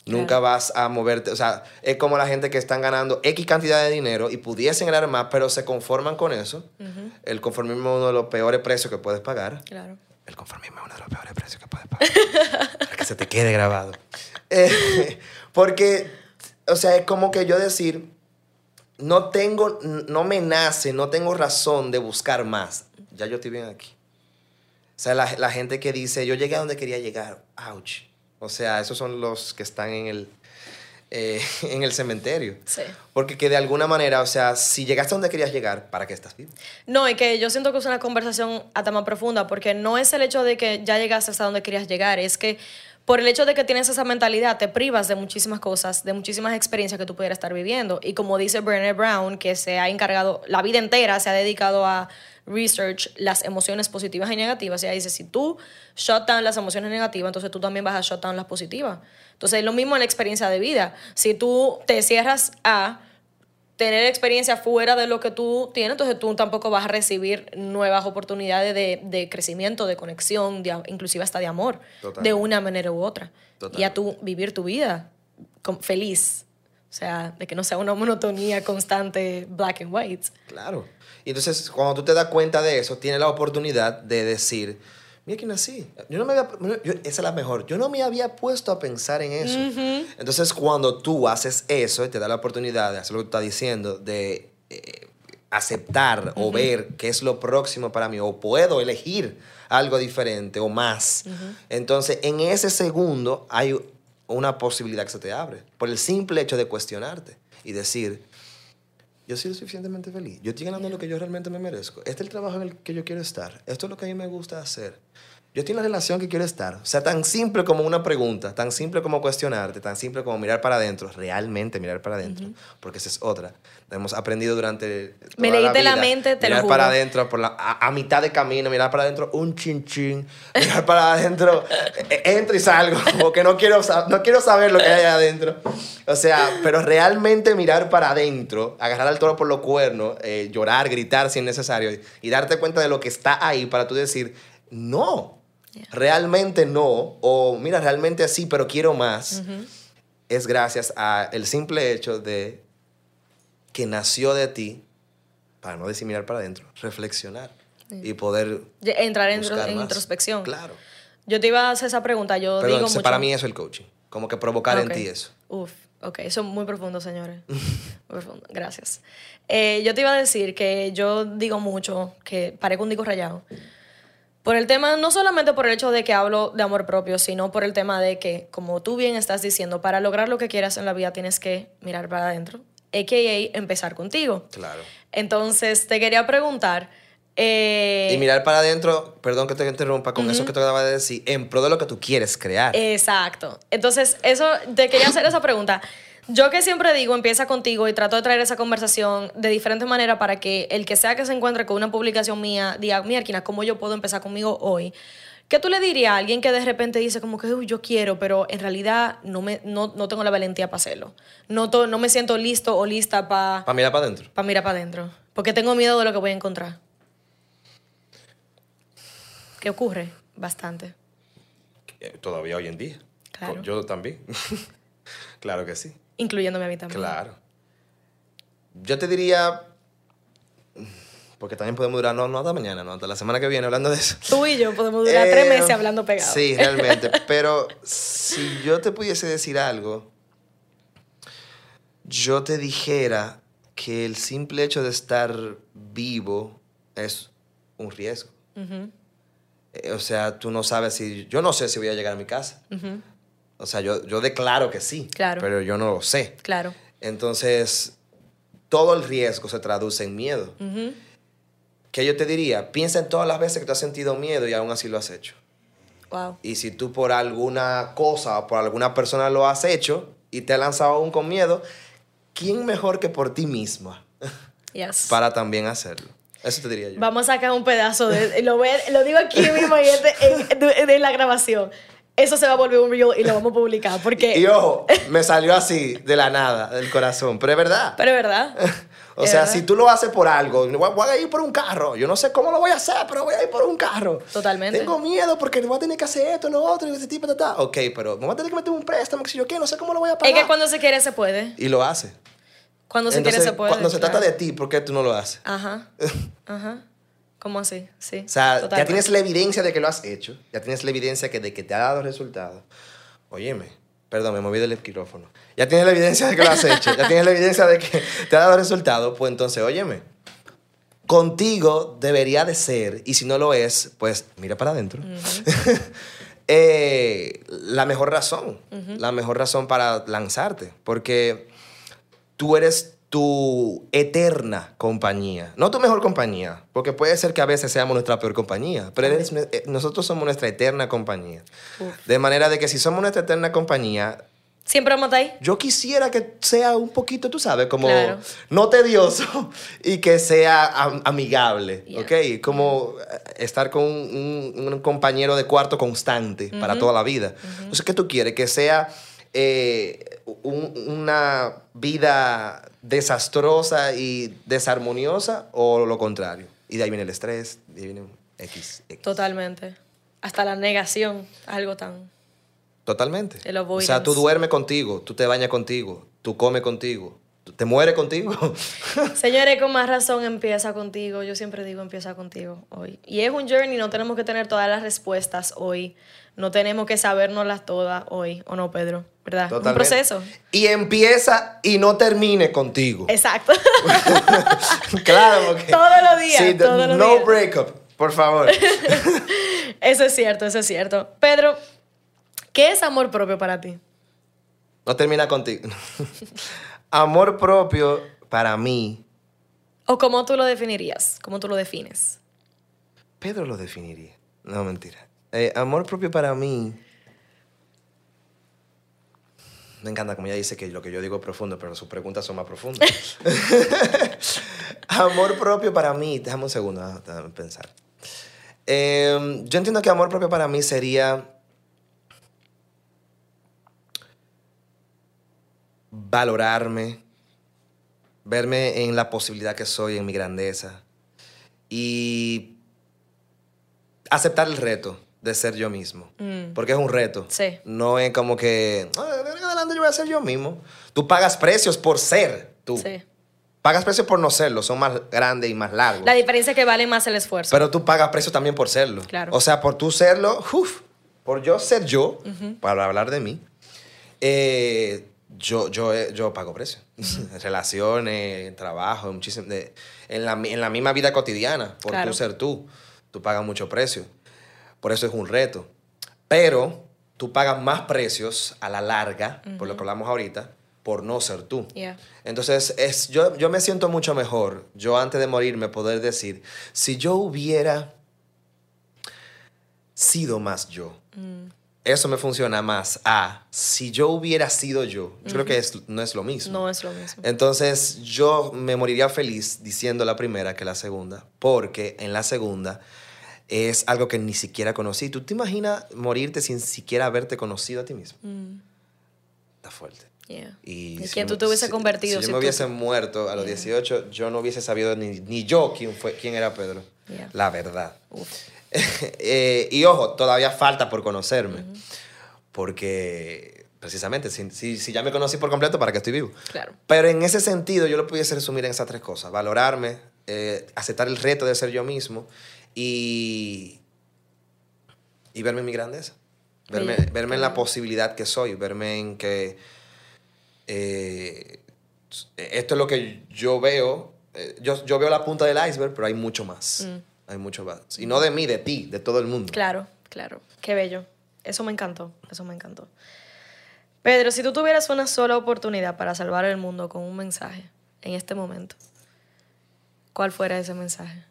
Nunca vas a moverte. O sea, es como la gente que están ganando X cantidad de dinero y pudiesen ganar más, pero se conforman con eso. El conformismo es uno de los peores precios que puedes pagar. Claro. El conformismo es uno de los peores precios que puedes pagar. Para que se te quede grabado. Eh, porque, o sea, es como que yo decir, no tengo, no me nace, no tengo razón de buscar más. Ya yo estoy bien aquí. O sea, la, la gente que dice, yo llegué a donde quería llegar. Ouch. O sea, esos son los que están en el, eh, en el cementerio. Sí. Porque que de alguna manera, o sea, si llegaste a donde querías llegar, ¿para qué estás vivo? No, y que yo siento que es una conversación hasta más profunda, porque no es el hecho de que ya llegaste hasta donde querías llegar, es que por el hecho de que tienes esa mentalidad, te privas de muchísimas cosas, de muchísimas experiencias que tú pudieras estar viviendo. Y como dice Brené Brown, que se ha encargado, la vida entera se ha dedicado a research las emociones positivas y negativas. Ella dice, si tú shut down las emociones negativas, entonces tú también vas a shut down las positivas. Entonces es lo mismo en la experiencia de vida. Si tú te cierras a tener experiencia fuera de lo que tú tienes, entonces tú tampoco vas a recibir nuevas oportunidades de, de crecimiento, de conexión, de- inclusive hasta de amor, Total. de una manera u otra. Total. Y a tú vivir tu vida con- feliz. O sea, de que no sea una monotonía constante black and white. Claro. Y entonces, cuando tú te das cuenta de eso, tienes la oportunidad de decir, mira nací. Yo no me había, yo- esa es la mejor. Yo no me había puesto a pensar en eso. Entonces, cuando tú haces eso y te da la oportunidad de hacer lo que tú estás diciendo, de eh, aceptar o ver qué es lo próximo para mí, o puedo elegir algo diferente o más, entonces en ese segundo hay una posibilidad que se te abre, por el simple hecho de cuestionarte y decir, yo soy lo suficientemente feliz. Yo estoy ganando lo que yo realmente me merezco. Este es el trabajo en el que yo quiero estar. Esto es lo que a mí me gusta hacer. Yo estoy en la relación que quiero estar. O sea, tan simple como una pregunta, tan simple como cuestionarte, tan simple como mirar para adentro, realmente mirar para adentro, porque esa es otra. Hemos aprendido durante. toda Me leíste la vida, mente, te lo Mirar juro. para adentro, por la, a, a mitad de camino, mirar para adentro un chin chin, mirar para adentro, eh, entro y salgo, porque no quiero, no quiero saber lo que hay adentro. O sea, pero realmente mirar para adentro, agarrar al toro por los cuernos, eh, llorar, gritar si es necesario, y darte cuenta de lo que está ahí para tú decir, no, realmente no, o mira, realmente sí, pero quiero más, es gracias al simple hecho de que nació de ti, para no decir mirar para adentro, reflexionar y poder Entrar en, en introspección. Claro. Yo te iba a hacer esa pregunta. Yo Pero digo mucho. para mí eso es el coaching, como que provocar Ok. en ti eso. Uf, ok, eso es muy profundo, señores. Muy profundo, gracias. Eh, yo te iba a decir que yo digo mucho, que parezco un digo rayado. Por el tema, no solamente por el hecho de que hablo de amor propio, sino por el tema de que, como tú bien estás diciendo, para lograr lo que quieras en la vida tienes que mirar para adentro, a.k.a. empezar contigo. Claro. Entonces, te quería preguntar... eh, Y mirar para adentro, perdón que te interrumpa, con eso que te acabas de decir, en pro de lo que tú quieres crear. Exacto. Entonces, eso, te quería hacer esa pregunta. Yo que siempre digo, empieza contigo y trato de traer esa conversación de diferente manera para que el que sea que se encuentre con una publicación mía diga, mierda, ¿cómo yo puedo empezar conmigo hoy? ¿Qué tú le dirías a alguien que de repente dice como que "Uy, yo quiero, pero en realidad no, me, no, no tengo la valentía para hacerlo? No, to- no me siento listo o lista para Para mirar para adentro. mirar para adentro. Porque tengo miedo de lo que voy a encontrar. ¿Qué ocurre? Bastante. Eh, Todavía hoy en día. Claro. Yo también. claro que sí. Incluyéndome a mí también. Claro. Yo te diría, porque también podemos durar, no, no hasta mañana, no hasta la semana que viene hablando de eso. Tú y yo podemos durar tres Eh, meses hablando pegados. Sí, realmente. Pero si yo te pudiese decir algo, yo te dijera que el simple hecho de estar vivo es un riesgo. Eh, O sea, tú no sabes si... Yo no sé si voy a llegar a mi casa. ujú. O sea, yo, yo declaro que sí, Claro. pero yo no lo sé. Claro. Entonces, todo el riesgo se traduce en miedo. Ujú. Que yo te diría, piensa en todas las veces que tú has sentido miedo y aún así lo has hecho. Wow. Y si tú por alguna cosa o por alguna persona lo has hecho y te has lanzado aún con miedo, ¿quién mejor que por ti misma Yes. para también hacerlo? Eso te diría yo. Vamos a sacar un pedazo de. Lo, voy lo digo aquí mismo en, este- en- en la grabación. Eso se va a volver un reel y lo vamos a publicar. Porque. Y ojo, me salió así, de la nada, del corazón. Pero es verdad. pero es verdad. O Es sea, verdad. si tú lo haces por algo, voy a ir por un carro. Yo no sé cómo lo voy a hacer, pero voy a ir por un carro. Totalmente. Tengo miedo porque voy a tener que hacer esto, lo otro, y ese tipo, ta, ta. Ok, pero me voy a tener que meter un préstamo, que si yo qué, no sé cómo lo voy a pagar. Es que cuando se quiere se puede. Y lo hace. Cuando se Entonces, quiere se puede. cuando se trata de ti, ¿por qué tú no lo haces? Ajá. Ajá. ¿Cómo así? Sí. O sea, ya tienes la evidencia de que lo has hecho, ya tienes la evidencia que de que te ha dado resultados. Óyeme, perdón, me moví del micrófono. Ya tienes la evidencia de que lo has hecho, ya tienes la evidencia de que te ha dado resultados, pues entonces, óyeme, contigo debería de ser, y si no lo es, pues mira para adentro. Eh, la mejor razón, la mejor razón para lanzarte, porque tú eres tu eterna compañía, no tu mejor compañía, porque puede ser que a veces seamos nuestra peor compañía, pero eres eh, nosotros somos nuestra eterna compañía. Uf. De manera de que si somos nuestra eterna compañía, Siempre vamos ahí. yo quisiera que sea un poquito, tú sabes, como Claro. no tedioso y que sea am- amigable, Yeah. ¿ok? Como eh, estar con un, un compañero de cuarto constante para toda la vida. Entonces, ¿qué tú quieres? Que sea eh, un- una vida desastrosa y desarmoniosa o lo contrario. Y de ahí viene el estrés, de ahí viene X, X. Totalmente. Hasta la negación. Algo tan. Totalmente. El o sea, tú duermes contigo, tú te bañas contigo, tú comes contigo, tú te mueres contigo. Señores, con más razón empieza contigo. Yo siempre digo empieza contigo hoy. Y es un journey, no tenemos que tener todas las respuestas hoy. No tenemos que sabernoslas todas hoy, ¿o no, Pedro? ¿Verdad? Un Totalmente. proceso. Y empieza y no termine contigo. Exacto. claro, porque... Todos los días, Sí, todos los no días. breakup, por favor. eso es cierto, eso es cierto. Pedro, ¿qué es amor propio para ti? no termina contigo. Amor propio para mí, ¿O cómo tú lo definirías? ¿Cómo tú lo defines? Pedro lo definiría. No, mentira. Eh, amor propio para mí... Me encanta como ella dice que lo que yo digo es profundo, pero sus preguntas son más profundas. amor propio para mí, déjame un segundo, ah, déjame pensar. Eh, yo entiendo que amor propio para mí sería valorarme, verme en la posibilidad que soy, en mi grandeza y aceptar el reto de ser yo mismo. Mm. Porque es un reto. Sí. No es como que, "Ah, adelante yo voy a ser yo mismo. Tú pagas precios por ser tú. Sí. Pagas precios por no serlo, son más grandes y más largos. La diferencia es que vale más el esfuerzo. Pero tú pagas precios también por serlo. Claro. O sea, por tú serlo, uf, por yo ser yo, para hablar de mí, eh, yo, yo, eh, yo pago precios. Relaciones, trabajo, muchísimo. de- en, la, en la misma vida cotidiana, por Claro. tú ser tú, tú pagas mucho precio. Por eso es un reto. Pero tú pagas más precios a la larga, por lo que hablamos ahorita, por no ser tú. Yeah. Entonces, es, yo, yo me siento mucho mejor, yo antes de morirme, poder decir, si yo hubiera sido más yo, eso me funciona más a si yo hubiera sido yo. Yo creo que es- no es lo mismo. No es lo mismo. Entonces, yo me moriría feliz diciendo la primera que la segunda, porque en la segunda es algo que ni siquiera conocí. ¿Tú te imaginas morirte sin siquiera haberte conocido a ti mismo? Mm, Está fuerte. yeah. Y ¿Y si quién tú te hubiese si- convertido Si si yo me tú- hubiese muerto a los 18, yo no hubiese sabido ni, ni yo quién, fue, quién era Pedro. Yeah. La verdad. Eh, y ojo, todavía falta por conocerme. Porque, precisamente, si, si- si ya me conocí por completo, ¿para qué estoy vivo? Claro. Pero en ese sentido, yo lo pudiese resumir en esas tres cosas. Valorarme, eh, aceptar el reto de ser yo mismo y, y verme en mi grandeza. Verme, verme en la posibilidad que soy, verme en que eh, esto es lo que yo veo. eh, yo, yo veo la punta del iceberg, pero hay mucho más. Mm. Hay mucho más. Y no de mí, de ti, de todo el mundo. Claro, claro. Qué bello. Eso me encantó. Eso me encantó. Pedro, si tú tuvieras una sola oportunidad para salvar el mundo con un mensaje en este momento, ¿cuál fuera ese mensaje?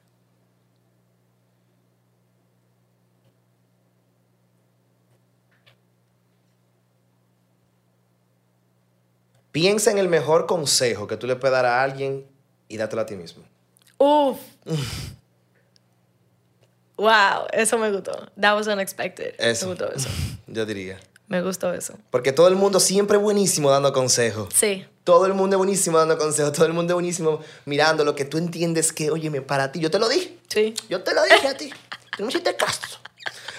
Piensa en el mejor consejo que tú le puedes dar a alguien y dátelo a ti mismo. Uf. wow, eso me gustó. That was unexpected. Eso. Me gustó eso. Yo diría. Me gustó eso. Porque todo el mundo siempre es buenísimo dando consejos. Sí. Todo el mundo es buenísimo dando consejos. Todo el mundo es buenísimo mirando lo que tú entiendes que, óyeme, para ti. Yo te lo dije. Sí. Yo te lo dije a ti. Tú no me hiciste caso.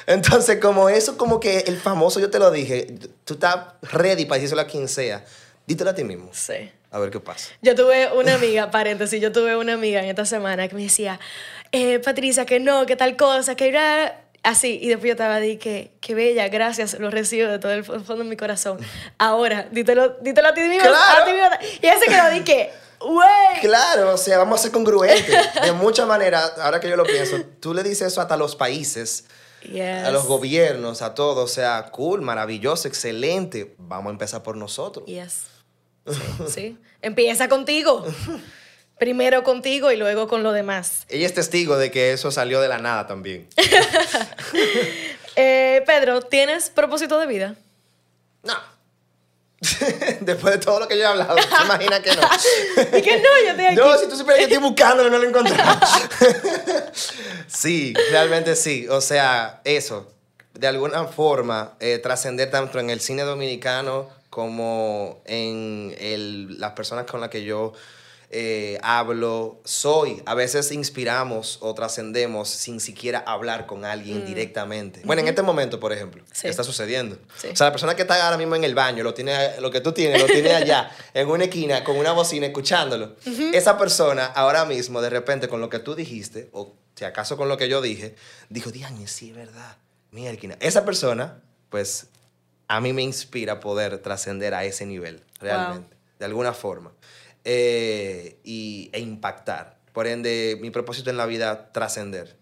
Entonces, como eso, como que el famoso yo te lo dije, tú estás ready para decírselo a quien sea. Dítelo a ti mismo. Sí. A ver qué pasa. Yo tuve una amiga, paréntesis, yo tuve una amiga en esta semana que me decía, eh, Patricia, que no, que tal cosa, que era así. Y después yo estaba di que, qué bella, gracias, lo recibo de todo el fondo de mi corazón. Ahora, dítelo, dítelo a ti mismo. Claro. A ti mismo. Y ella se quedó di que, güey. Claro, o sea, vamos a ser congruentes. De muchas maneras, ahora que yo lo pienso, tú le dices eso hasta a los países, Yes. a los gobiernos, a todos. O sea, cool, maravilloso, excelente. Vamos a empezar por nosotros. Yes. Sí, sí. Empieza contigo. Primero contigo y luego con lo demás. Ella es testigo de que eso salió de la nada también. Eh, Pedro, ¿tienes propósito de vida? No. Después de todo lo que yo he hablado, ¿te imaginas que no? Y que no, yo estoy aquí. No, si tú supieras que estoy buscándolo, no lo encontré. sí, realmente sí. O sea, eso. De alguna forma, eh, trascender tanto en el cine dominicano como en el- las personas con las que yo eh, hablo, soy. A veces inspiramos o trascendemos sin siquiera hablar con alguien directamente. Bueno, en este momento, por ejemplo, Sí. está sucediendo. Sí. O sea, la persona que está ahora mismo en el baño, lo, tiene, lo que tú tienes, lo tiene allá, en una esquina, con una bocina, escuchándolo. Esa persona ahora mismo, de repente, con lo que tú dijiste, o si acaso con lo que yo dije, dijo, Diane, sí, es verdad. Esquina. Esa persona, pues, a mí me inspira poder trascender a ese nivel, realmente, de alguna forma. Eh, y, e impactar. Por ende, mi propósito en la vida, trascender.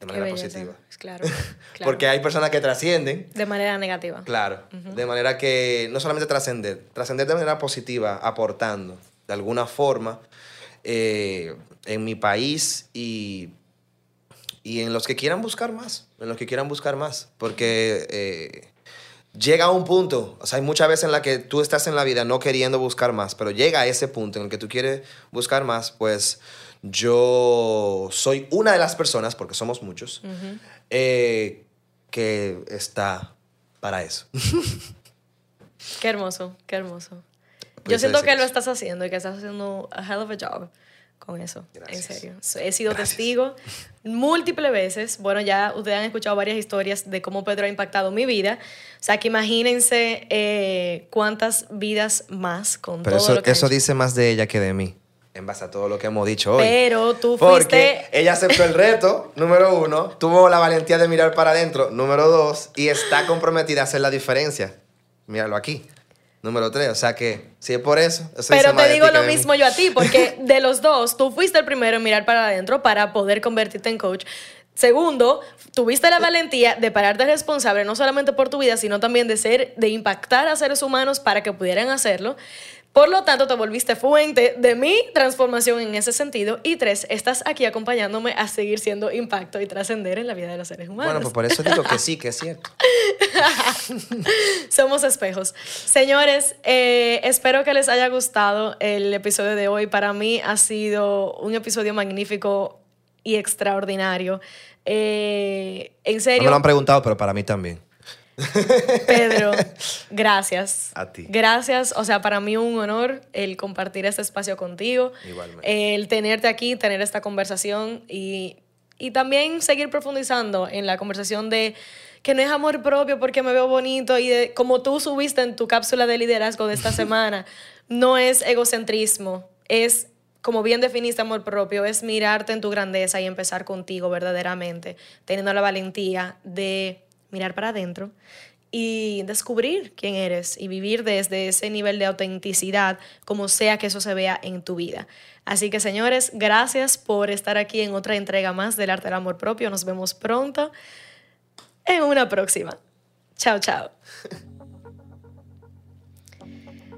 De manera positiva. Claro, claro. Porque hay personas que trascienden De manera negativa. Claro, de manera que no solamente trascender, trascender de manera positiva, aportando de alguna forma eh, en mi país y, y en los que quieran buscar más, en los que quieran buscar más, porque eh, llega a un punto, o sea, hay muchas veces en la que tú estás en la vida no queriendo buscar más, pero llega a ese punto en el que tú quieres buscar más, pues yo soy una de las personas, porque somos muchos, eh, que está para eso. Qué hermoso, qué hermoso. Yo siento que lo eso. estás haciendo y que estás haciendo a hell of a job con eso. Gracias. En serio. He sido testigo múltiples veces. Bueno, ya ustedes han escuchado varias historias de cómo Pedro ha impactado mi vida. O sea, que imagínense eh, cuántas vidas más con Pero todo eso, lo que eso dice más de ella que de mí. En base a todo lo que hemos dicho hoy. Pero tú Porque fuiste- ella aceptó el reto, número uno, tuvo la valentía de mirar para adentro, número dos, y está comprometida a hacer la diferencia. Míralo aquí. Número tres. O sea que, si es por eso. eso Pero te digo lo mismo yo a ti, porque de los dos, tú fuiste el primero en mirar para adentro para poder convertirte en coach. Segundo, tuviste la valentía de pararte responsable no solamente por tu vida, sino también de ser, de impactar a seres humanos para que pudieran hacerlo. Por lo tanto, te volviste fuente de mi transformación en ese sentido. Y tres, estás aquí acompañándome a seguir siendo impacto y trascender en la vida de los seres humanos. Bueno, pues por eso digo que sí, que es cierto. Somos espejos. Señores, eh, espero que les haya gustado el episodio de hoy. Para mí ha sido un episodio magnífico y extraordinario. Eh, en No serio, me lo han preguntado, pero para mí también. Pedro, gracias. A ti. Gracias. O sea, para mí un honor el compartir este espacio contigo. Igualmente. El tenerte aquí, tener esta conversación y, y también seguir profundizando en la conversación de que no es amor propio porque me veo bonito y de, como tú subiste en tu cápsula de liderazgo de esta semana, no es egocentrismo, es como bien definiste amor propio, es mirarte en tu grandeza y empezar contigo verdaderamente, teniendo la valentía de mirar para adentro y descubrir quién eres y vivir desde ese nivel de autenticidad, como sea que eso se vea en tu vida. Así que señores, gracias por estar aquí en otra entrega más del arte del amor propio. Nos vemos pronto en una próxima. Chao, chao.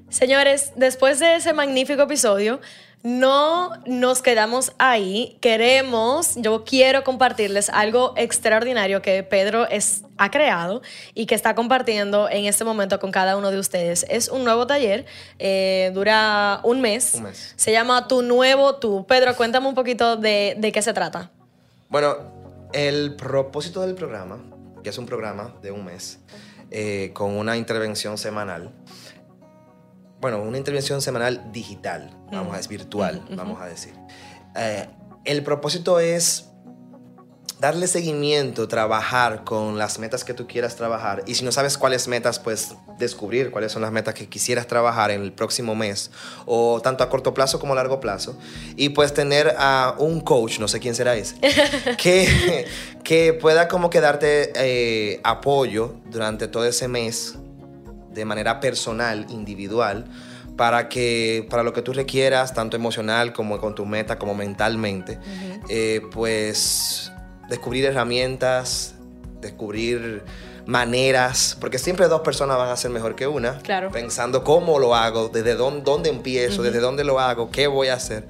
Señores, después de ese magnífico episodio, no nos quedamos ahí. Queremos, yo quiero compartirles algo extraordinario que Pedro es, ha creado y que está compartiendo en este momento con cada uno de ustedes. Es un nuevo taller, eh, dura un mes. Un mes. Se llama Tu Nuevo Tú. Pedro, cuéntame un poquito de, de qué se trata. Bueno, el propósito del programa, que es un programa de un mes, eh, con una intervención semanal, bueno, una intervención semanal digital, vamos a decir, virtual, vamos a decir. Eh, el propósito es darle seguimiento, trabajar con las metas que tú quieras trabajar. Y si no sabes cuáles metas, pues descubrir cuáles son las metas que quisieras trabajar en el próximo mes, o tanto a corto plazo como a largo plazo. Y pues tener a un coach, no sé quién será ese, que, que pueda como que darte eh, apoyo durante todo ese mes de manera personal, individual, para que para lo que tú requieras, tanto emocional como con tu meta, como mentalmente, eh, pues descubrir herramientas, descubrir maneras, porque siempre dos personas van a ser mejor que una, Claro. pensando cómo lo hago, desde dónde, dónde empiezo, desde dónde lo hago, qué voy a hacer.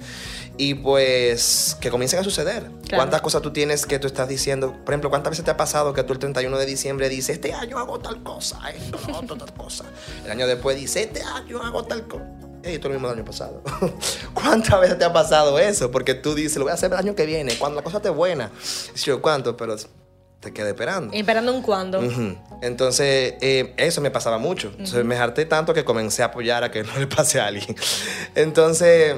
Y pues que comiencen a suceder. Claro. ¿Cuántas cosas tú tienes que tú estás diciendo? Por ejemplo, ¿cuántas veces te ha pasado que tú el 31 de diciembre dices, este año hago tal cosa, esto, lo otro, tal cosa? El año después dices, este año hago tal cosa. Ey, esto es lo mismo del año pasado. ¿Cuántas veces te ha pasado eso? Porque tú dices, lo voy a hacer el año que viene, cuando la cosa esté buena. Y yo, ¿cuánto? Pero te quedé esperando. Esperando un cuándo. Ujú. Entonces, eh, eso me pasaba mucho. Entonces, me harté tanto que comencé a apoyar a que no le pase a alguien. Entonces,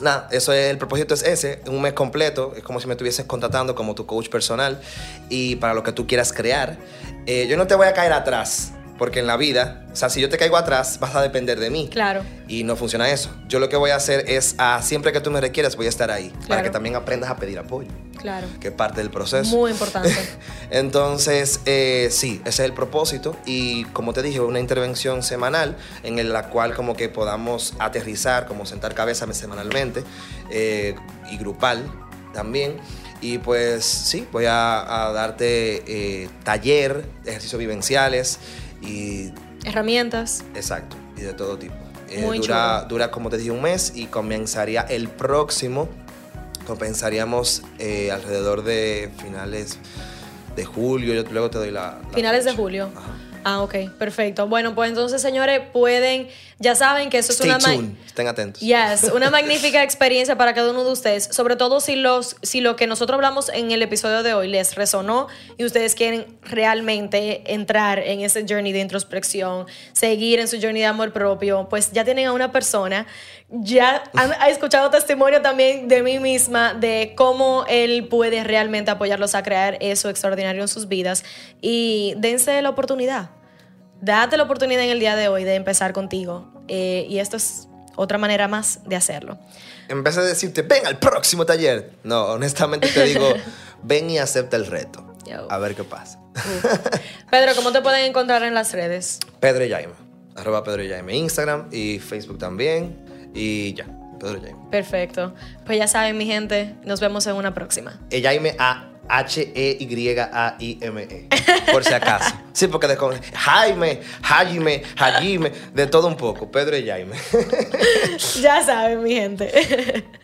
nada, eso es, el propósito es ese, un mes completo, es como si me estuvieses contratando como tu coach personal y para lo que tú quieras crear. Eh, yo no te voy a caer atrás, porque en la vida, o sea, si yo te caigo atrás, vas a depender de mí. Claro. Y no funciona eso. Yo lo que voy a hacer es, a, siempre que tú me requieras, voy a estar ahí, para que también aprendas a pedir apoyo, Claro. que es parte del proceso. Muy importante. Entonces, eh, sí, ese es el propósito y como te dije, una intervención semanal en la cual como que podamos aterrizar, como sentar cabeza semanalmente eh, y grupal también. Y pues sí, voy a, a darte eh, taller, ejercicios vivenciales y Herramientas. exacto, y de todo tipo. Eh, Muy dura, chulo. dura, como te dije, un mes y comenzaría el próximo. Comenzaríamos eh, alrededor de finales de julio. Yo luego te doy la. la Finales de fecha. julio. Ajá. Ah, ok, perfecto. Bueno, pues entonces, señores, pueden, ya saben que eso es una... tuned. Estén atentos. Yes, una magnífica experiencia para cada uno de ustedes, sobre todo si, los, si lo que nosotros hablamos en el episodio de hoy les resonó y ustedes quieren realmente entrar en ese journey de introspección, seguir en su journey de amor propio, pues ya tienen a una persona, ya ha escuchado testimonio también de mí misma de cómo él puede realmente apoyarlos a crear eso extraordinario en sus vidas y dense la oportunidad. Date la oportunidad en el día de hoy de empezar contigo. Eh, y esto es otra manera más de hacerlo. En vez de decirte, ven al próximo taller. No, honestamente te digo, ven y acepta el reto. Yo. A ver qué pasa. Pedro, ¿cómo te pueden encontrar en las redes? Pedro y Jaime. Arroba Pedro y Jaime. Instagram y Facebook también. Y ya, Pedro Jaime. Perfecto. Pues ya saben, mi gente, nos vemos en una próxima. E Jaime A H-E-Y-A-I-M-E. Por si acaso. Sí, porque de Jaime, Jaime, Jaime, de todo un poco. Pedro y Jaime. Ya saben, mi gente.